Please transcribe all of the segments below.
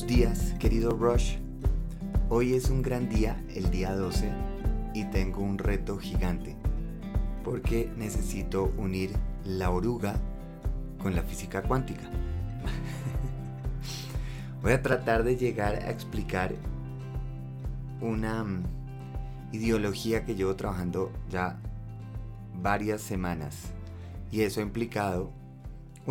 Buenos días, querido Rush. Hoy es un gran día, el día 12, y tengo un reto gigante, porque necesito unir la oruga con la física cuántica. Voy a tratar de llegar a explicar una mm, ideología que llevo trabajando ya varias semanas, y eso ha implicado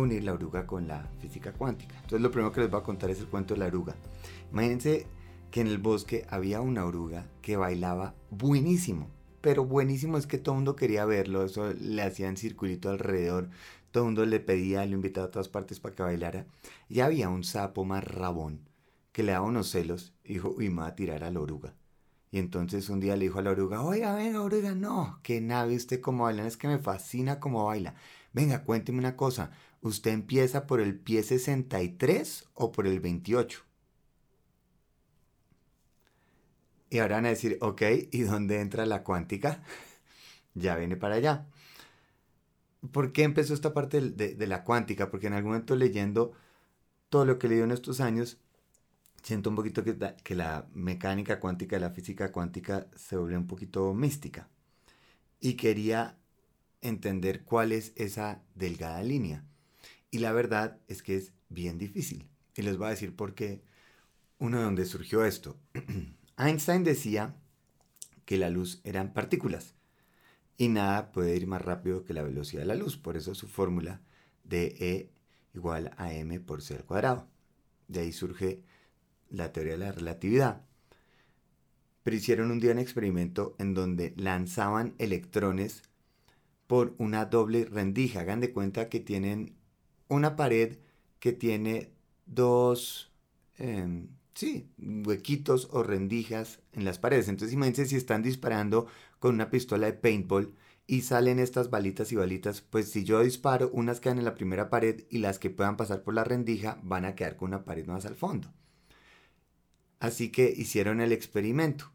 unir la oruga con la física cuántica. Entonces lo primero que les voy a contar es el cuento de la oruga. Imagínense que en el bosque había una oruga que bailaba buenísimo, pero buenísimo es que todo el mundo quería verlo, eso le hacían circulito alrededor, todo el mundo le pedía, le invitaba a todas partes para que bailara. Y había un sapo más rabón que le daba unos celos y dijo, uy, me va a tirar a la oruga. Y entonces un día le dijo a la oruga, oiga, venga, oruga, no, que nave usted cómo baila, es que me fascina cómo baila. Venga, cuénteme una cosa, ¿usted empieza por el pie 63 o por el 28? Y ahora van a decir, ok, ¿y dónde entra la cuántica? ya viene para allá. ¿Por qué empezó esta parte de, la cuántica? Porque en algún momento leyendo todo lo que leído en estos años, siento un poquito que, que la mecánica cuántica y la física cuántica se vuelve un poquito mística. Y quería entender cuál es esa delgada línea. Y la verdad es que es bien difícil. Y les voy a decir por qué, uno de donde surgió esto. Einstein decía que la luz eran partículas y nada puede ir más rápido que la velocidad de la luz. Por eso su fórmula de E igual a m por c al cuadrado. De ahí surge la teoría de la relatividad. Pero hicieron un día un experimento en donde lanzaban electrones por una doble rendija. Hagan de cuenta que tienen una pared que tiene dos, em, sí, huequitos o rendijas en las paredes. Entonces imagínense si están disparando con una pistola de paintball y salen estas balitas y balitas, pues si yo disparo, unas quedan en la primera pared y las que puedan pasar por la rendija van a quedar con una pared más al fondo. Así que hicieron el experimento.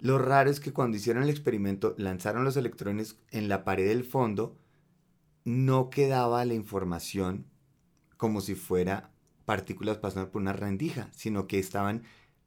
Lo raro es que cuando hicieron el experimento lanzaron los electrones en la pared del fondo no quedaba la información como si fuera partículas pasando por una rendija, sino que estaban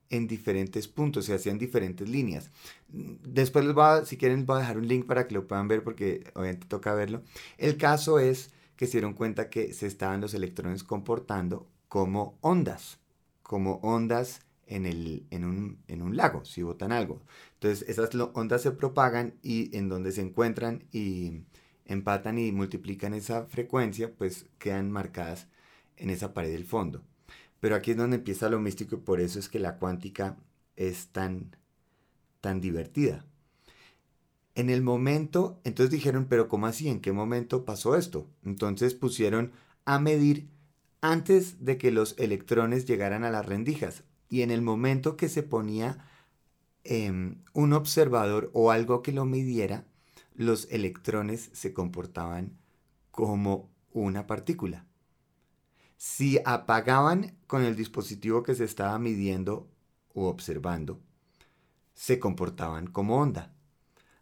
en diferentes puntos, se hacían diferentes líneas. Después les va, si quieren, les voy a dejar un link para que lo puedan ver porque obviamente toca verlo. El caso es que se dieron cuenta que se estaban los electrones comportando como ondas, como ondas en, el, en, un, en un lago, si botan algo. Entonces esas ondas se propagan y en donde se encuentran y empatan y multiplican esa frecuencia, pues quedan marcadas en esa pared del fondo. Pero aquí es donde empieza lo místico y por eso es que la cuántica es tan, tan divertida. En el momento, entonces dijeron, pero ¿cómo así? ¿En qué momento pasó esto? Entonces pusieron a medir antes de que los electrones llegaran a las rendijas. Y en el momento que se ponía em, un observador o algo que lo midiera, los electrones se comportaban como una partícula. Si apagaban con el dispositivo que se estaba midiendo o observando, se comportaban como onda.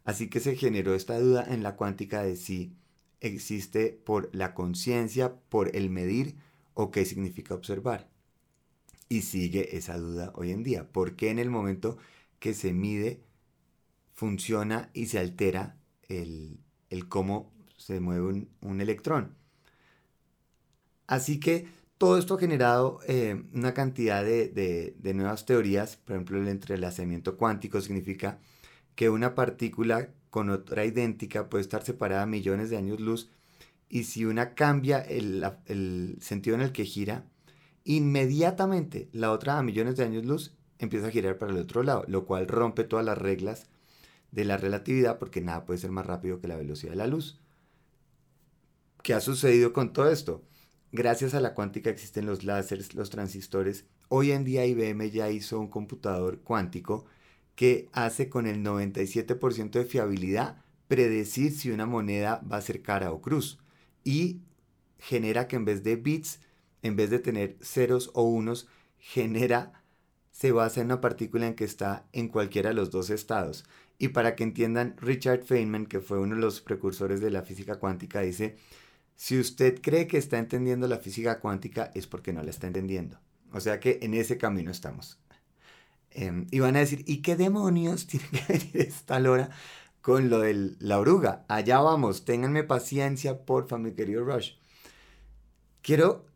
Así que se generó esta duda en la cuántica de si existe por la conciencia, por el medir o qué significa observar. Y sigue esa duda hoy en día. ¿Por qué en el momento que se mide funciona y se altera el, cómo se mueve un, electrón. Así que todo esto ha generado eh, una cantidad de, nuevas teorías. Por ejemplo, el entrelazamiento cuántico significa que una partícula con otra idéntica puede estar separada millones de años luz y si una cambia el, el, sentido en el que gira, inmediatamente la otra a millones de años luz empieza a girar para el otro lado, lo cual rompe todas las reglas de la relatividad porque nada puede ser más rápido que la velocidad de la luz. ¿Qué ha sucedido con todo esto? Gracias a la cuántica existen los láseres, los transistores. Hoy en día IBM ya hizo un computador cuántico que hace con el 97% de fiabilidad predecir si una moneda va a ser cara o cruz y genera que en vez de bits, en vez de tener ceros o unos, genera, se basa en una partícula en que está en cualquiera de los dos estados. Y para que entiendan, Richard Feynman, que fue uno de los precursores de la física cuántica, dice, si usted cree que está entendiendo la física cuántica es porque no la está entendiendo. O sea que en ese camino estamos. Em, y van a decir, ¿y qué demonios tiene que venir esta lora con lo de la oruga? Allá vamos, ténganme paciencia, porfa, mi querido Rush. Quiero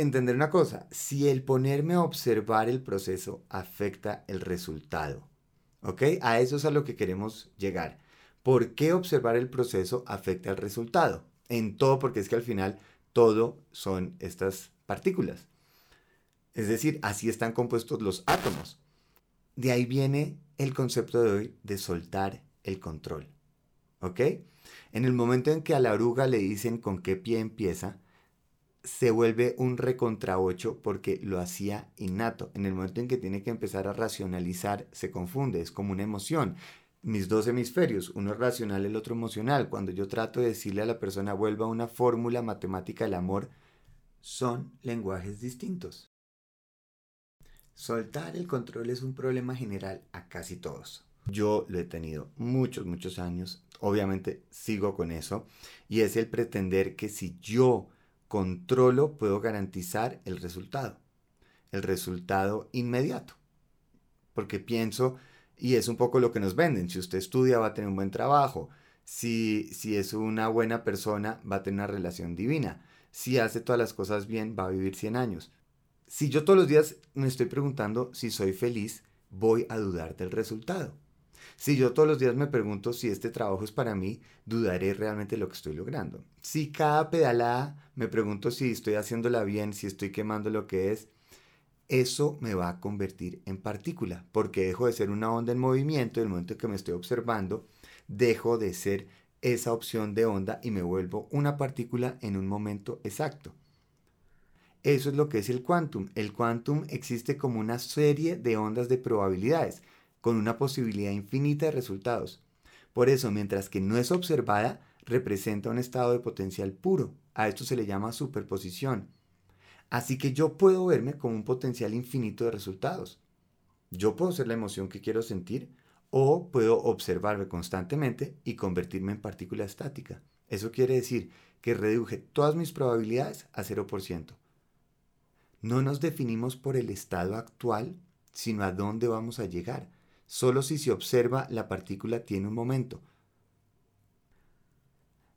entender una cosa, si el ponerme a observar el proceso afecta el resultado, ¿ok? A eso es a lo que queremos llegar. ¿Por qué observar el proceso afecta el resultado? En todo, porque es que al final todo son estas partículas. Es decir, así están compuestos los átomos. De ahí viene el concepto de hoy de soltar el control. ¿Ok? En el momento en que a la oruga le dicen con qué pie empieza, se vuelve un recontra 8 porque lo hacía innato. En el momento en que tiene que empezar a racionalizar, se confunde, es como una emoción. Mis dos hemisferios, uno es racional, el otro emocional. Cuando yo trato de decirle a la persona vuelva una fórmula matemática del amor, son lenguajes distintos. Soltar el control es un problema general a casi todos. Yo lo he tenido muchos, muchos años. Obviamente sigo con eso. Y es el pretender que si yo controlo, puedo garantizar el resultado. El resultado inmediato. Porque pienso, y es un poco lo que nos venden, si usted estudia va a tener un buen trabajo. Si, si es una buena persona, va a tener una relación divina. Si hace todas las cosas bien, va a vivir 100 años si yo todos los días me estoy preguntando si soy feliz, voy a dudar del resultado. Si yo todos los días me pregunto si este trabajo es para mí, dudaré realmente lo que estoy logrando. Si cada pedalada me pregunto si estoy haciéndola bien, si estoy quemando lo que es, eso me va a convertir en partícula, porque dejo de ser una onda en movimiento, en el momento en que me estoy observando, dejo de ser esa opción de onda y me vuelvo una partícula en un momento exacto. Eso es lo que es el quantum. El quantum existe como una serie de ondas de probabilidades, con una posibilidad infinita de resultados. Por eso, mientras que no es observada, representa un estado de potencial puro. A esto se le llama superposición. Así que yo puedo verme como un potencial infinito de resultados. Yo puedo ser la emoción que quiero sentir o puedo observarme constantemente y convertirme en partícula estática. Eso quiere decir que reduje todas mis probabilidades a 0%. No nos definimos por el estado actual, sino a dónde vamos a llegar. Solo si se observa la partícula tiene un momento.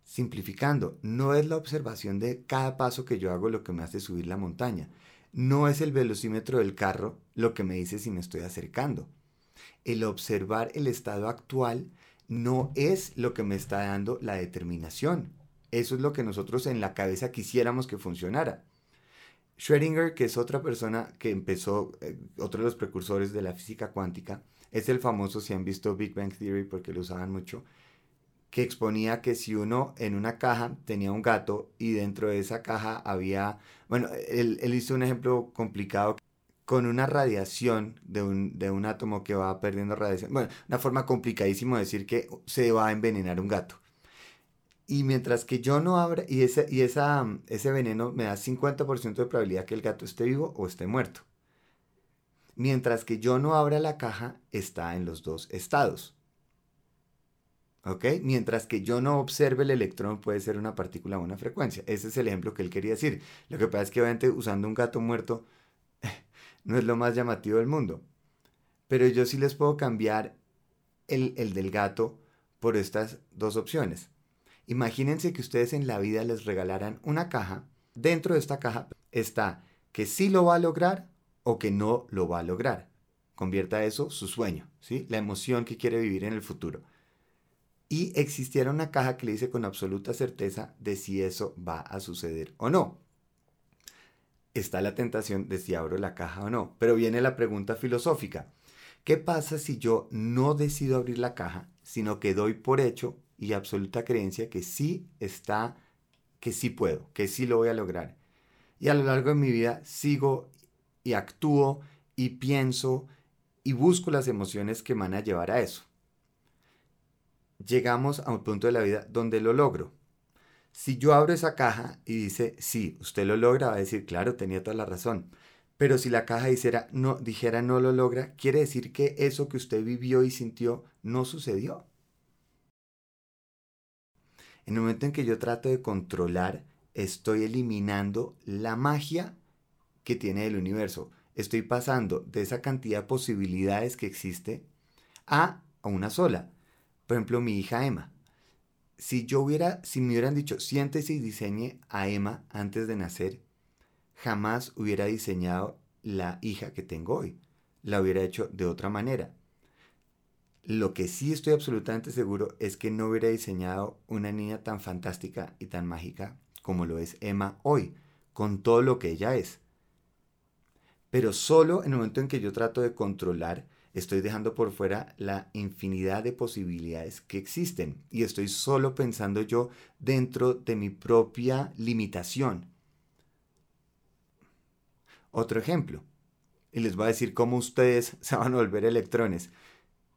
Simplificando, no es la observación de cada paso que yo hago lo que me hace subir la montaña. No es el velocímetro del carro lo que me dice si me estoy acercando. El observar el estado actual no es lo que me está dando la determinación. Eso es lo que nosotros en la cabeza quisiéramos que funcionara. Schrödinger, que es otra persona que empezó, eh, otro de los precursores de la física cuántica, es el famoso, si han visto Big Bang Theory, porque lo usaban mucho, que exponía que si uno en una caja tenía un gato y dentro de esa caja había, bueno, él, hizo un ejemplo complicado con una radiación de un, de un átomo que va perdiendo radiación. Bueno, una forma complicadísima de decir que se va a envenenar un gato. Y mientras que yo no abra, y, ese, y esa, ese veneno me da 50% de probabilidad que el gato esté vivo o esté muerto. Mientras que yo no abra la caja, está en los dos estados. ¿Ok? Mientras que yo no observe el electrón, puede ser una partícula o una frecuencia. Ese es el ejemplo que él quería decir. Lo que pasa es que obviamente usando un gato muerto no es lo más llamativo del mundo. Pero yo sí les puedo cambiar el, el del gato por estas dos opciones. Imagínense que ustedes en la vida les regalaran una caja. Dentro de esta caja está que sí lo va a lograr o que no lo va a lograr. Convierta eso su sueño, ¿sí? La emoción que quiere vivir en el futuro. Y existiera una caja que le dice con absoluta certeza de si eso va a suceder o no. Está la tentación de si abro la caja o no. Pero viene la pregunta filosófica. ¿Qué pasa si yo no decido abrir la caja, sino que doy por hecho y absoluta creencia que sí está, que sí puedo, que sí lo voy a lograr. Y a lo largo de mi vida sigo y actúo y pienso y busco las emociones que van a llevar a eso. Llegamos a un punto de la vida donde lo logro. Si yo abro esa caja y dice, sí, usted lo logra, va a decir, claro, tenía toda la razón. Pero si la caja dijera no, dijera no lo logra, quiere decir que eso que usted vivió y sintió no sucedió. En el momento en que yo trato de controlar, estoy eliminando la magia que tiene el universo. estoy pasando de esa cantidad de posibilidades que existe a, una sola. Por ejemplo, mi hija Emma. Si yo hubiera, si me hubieran dicho, siéntese y diseñe a Emma antes de nacer, jamás hubiera diseñado la hija que tengo hoy. La hubiera hecho de otra manera. Lo que sí estoy absolutamente seguro es que no hubiera diseñado una niña tan fantástica y tan mágica como lo es Emma hoy, con todo lo que ella es. Pero solo en el momento en que yo trato de controlar, estoy dejando por fuera la infinidad de posibilidades que existen y estoy solo pensando yo dentro de mi propia limitación. Otro ejemplo, y les voy a decir cómo ustedes se van a volver electrones.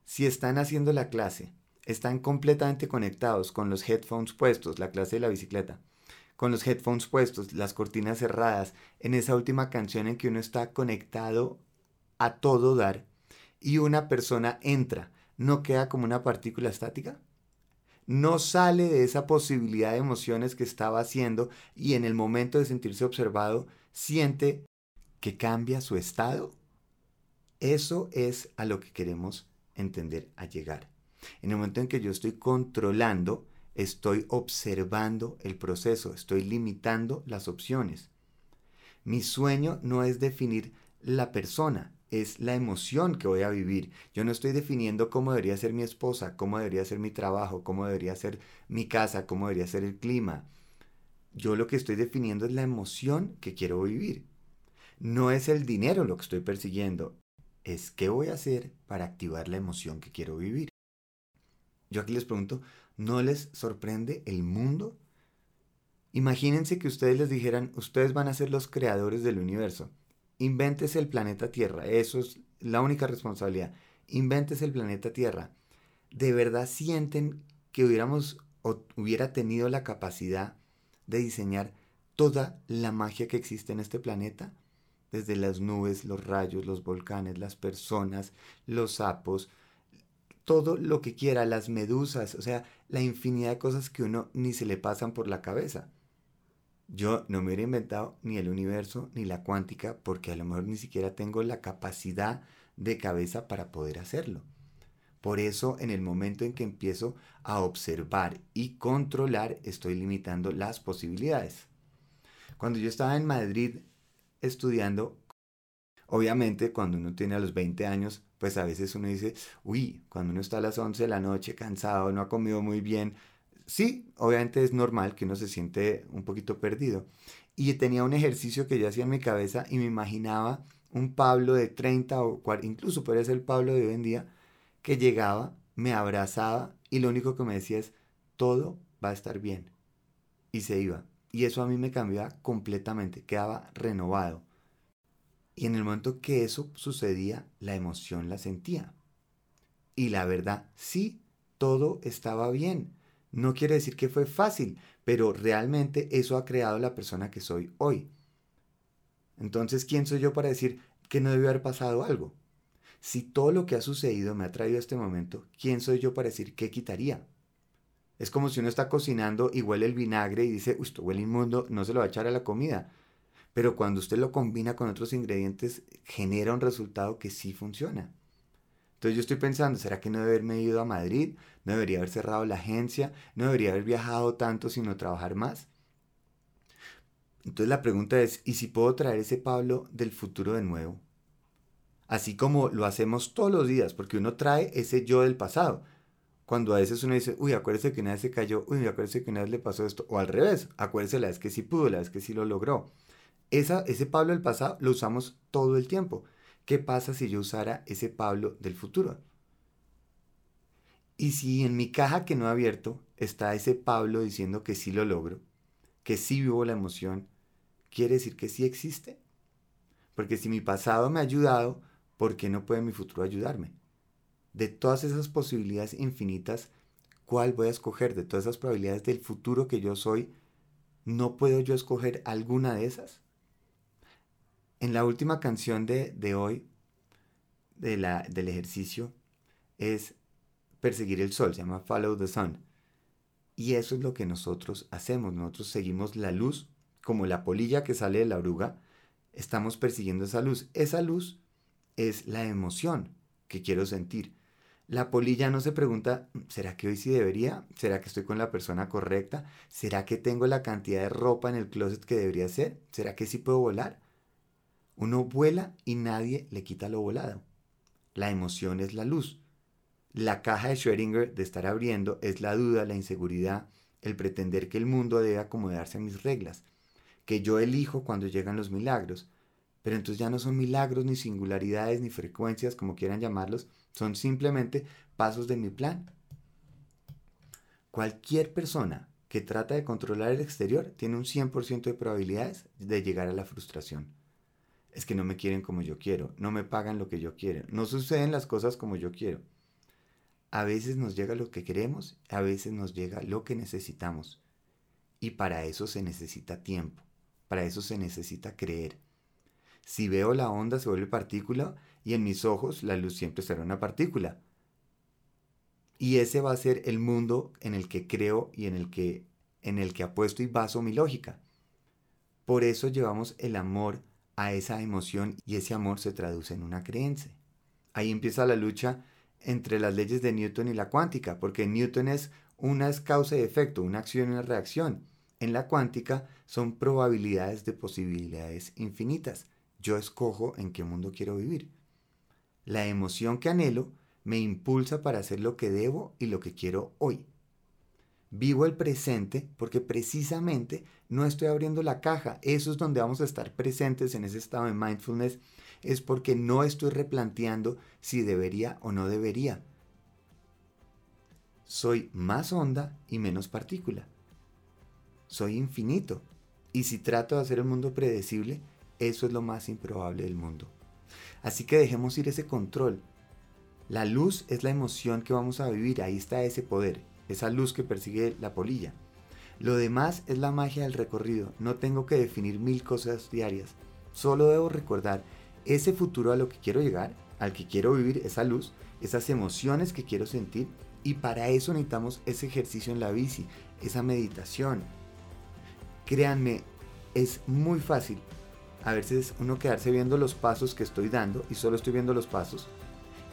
Si están haciendo la clase, están completamente conectados con los headphones puestos, la clase de la bicicleta, con los headphones puestos, las cortinas cerradas, en esa última canción en que uno está conectado a todo dar y una persona entra, ¿no queda como una partícula estática? No sale de esa posibilidad de emociones que estaba haciendo y en el momento de sentirse observado siente que cambia su estado. Eso es a lo que queremos entender a llegar. En el momento en que yo estoy controlando, estoy observando el proceso, estoy limitando las opciones. Mi sueño no es definir la persona, es la emoción que voy a vivir. Yo no estoy definiendo cómo debería ser mi esposa, cómo debería ser mi trabajo, cómo debería ser mi casa, cómo debería ser el clima. Yo lo que estoy definiendo es la emoción que quiero vivir. No es el dinero lo que estoy persiguiendo, es qué voy a hacer para activar la emoción que quiero vivir. Yo aquí les pregunto, ¿no les sorprende el mundo? Imagínense que ustedes les dijeran, ustedes van a ser los creadores del universo. Invéntese el planeta Tierra, eso es la única responsabilidad. Invéntese el planeta Tierra. ¿De verdad sienten que hubiéramos o hubiera tenido la capacidad de diseñar toda la magia que existe en este planeta? desde las nubes, los rayos, los volcanes, las personas, los sapos, todo lo que quiera, las medusas, o sea, la infinidad de cosas que uno ni se le pasan por la cabeza. Yo no me hubiera inventado ni el universo ni la cuántica porque a lo mejor ni siquiera tengo la capacidad de cabeza para poder hacerlo. Por eso en el momento en que empiezo a observar y controlar estoy limitando las posibilidades. Cuando yo estaba en Madrid estudiando, obviamente cuando uno tiene a los 20 años, pues a veces uno dice, uy, cuando uno está a las 11 de la noche cansado, no ha comido muy bien, sí, obviamente es normal que uno se siente un poquito perdido. Y tenía un ejercicio que yo hacía en mi cabeza y me imaginaba un Pablo de 30 o 40, incluso podría ser el Pablo de hoy en día, que llegaba, me abrazaba y lo único que me decía es, todo va a estar bien. Y se iba. Y eso a mí me cambiaba completamente, quedaba renovado. Y en el momento que eso sucedía, la emoción la sentía. Y la verdad, sí, todo estaba bien. No quiere decir que fue fácil, pero realmente eso ha creado la persona que soy hoy. Entonces, ¿quién soy yo para decir que no debió haber pasado algo? Si todo lo que ha sucedido me ha traído a este momento, ¿quién soy yo para decir qué quitaría? Es como si uno está cocinando y huele el vinagre y dice, uy, esto huele inmundo, no se lo va a echar a la comida. Pero cuando usted lo combina con otros ingredientes, genera un resultado que sí funciona. Entonces yo estoy pensando, ¿será que no debería haberme ido a Madrid? ¿No debería haber cerrado la agencia? ¿No debería haber viajado tanto sino trabajar más? Entonces la pregunta es, ¿y si puedo traer ese Pablo del futuro de nuevo? Así como lo hacemos todos los días, porque uno trae ese yo del pasado cuando a veces uno dice, uy, acuérdese que una vez se cayó, uy, acuérdese que una vez le pasó esto, o al revés, acuérdese la vez que sí pudo, la vez que sí lo logró. Esa, ese Pablo del pasado lo usamos todo el tiempo. ¿Qué pasa si yo usara ese Pablo del futuro? Y si en mi caja que no he abierto está ese Pablo diciendo que sí lo logro, que sí vivo la emoción, ¿quiere decir que sí existe? Porque si mi pasado me ha ayudado, ¿por qué no puede mi futuro ayudarme? de todas esas posibilidades infinitas, ¿cuál voy a escoger? De todas esas probabilidades del futuro que yo soy, ¿no puedo yo escoger alguna de esas? En la última canción de, hoy, de la, del ejercicio, es perseguir el sol, se llama Follow the Sun. Y eso es lo que nosotros hacemos, nosotros seguimos la luz como la polilla que sale de la oruga estamos persiguiendo esa luz. Esa luz es la emoción que quiero sentir. La polilla no se pregunta, ¿será que hoy sí debería? ¿Será que estoy con la persona correcta? ¿Será que tengo la cantidad de ropa en el closet que debería ser? ¿Será que sí puedo volar? Uno vuela y nadie le quita lo volado. La emoción es la luz. La caja de Schrödinger de estar abriendo es la duda, la inseguridad, el pretender que el mundo debe acomodarse a mis reglas, que yo elijo cuando llegan los milagros. Pero entonces ya no son milagros, ni singularidades, ni frecuencias, como quieran llamarlos, son simplemente pasos de mi plan. Cualquier persona que trata de controlar el exterior tiene un 100% de probabilidades de llegar a la frustración. Es que no me quieren como yo quiero, no me pagan lo que yo quiero, no suceden las cosas como yo quiero. A veces nos llega lo que queremos, a veces nos llega lo que necesitamos. Y para eso se necesita tiempo, para eso se necesita creer. Si veo la onda se vuelve partícula y en mis ojos la luz siempre será una partícula. Y ese va a ser el mundo en el que creo y en el que, en el que apuesto y baso mi lógica. Por eso llevamos el amor a esa emoción y ese amor se traduce en una creencia. Ahí empieza la lucha entre las leyes de Newton y la cuántica, porque Newton es una es causa y efecto, una acción y una reacción. En la cuántica son probabilidades de posibilidades infinitas. Yo escojo en qué mundo quiero vivir. La emoción que anhelo me impulsa para hacer lo que debo y lo que quiero hoy. Vivo el presente porque precisamente no estoy abriendo la caja. Eso es donde vamos a estar presentes en ese estado de mindfulness. Es porque no estoy replanteando si debería o no debería. Soy más onda y menos partícula. Soy infinito. Y si trato de hacer el mundo predecible, eso es lo más improbable del mundo. Así que dejemos ir ese control. La luz es la emoción que vamos a vivir, ahí está ese poder, esa luz que persigue la polilla. Lo demás es la magia del recorrido, no tengo que definir mil cosas diarias, solo debo recordar ese futuro a lo que quiero llegar, al que quiero vivir, esa luz, esas emociones que quiero sentir y para eso necesitamos ese ejercicio en la bici, esa meditación. Créanme, es muy fácil a veces uno quedarse viendo los pasos que estoy dando y solo estoy viendo los pasos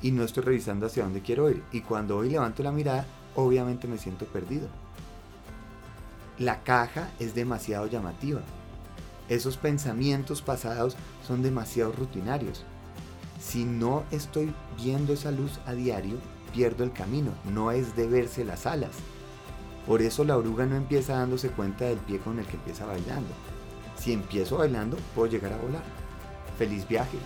y no estoy revisando hacia dónde quiero ir. Y cuando hoy levanto la mirada, obviamente me siento perdido. La caja es demasiado llamativa. Esos pensamientos pasados son demasiado rutinarios. Si no estoy viendo esa luz a diario, pierdo el camino. No es de verse las alas. Por eso la oruga no empieza dándose cuenta del pie con el que empieza bailando si empiezo bailando, puedo llegar a volar. Feliz viaje.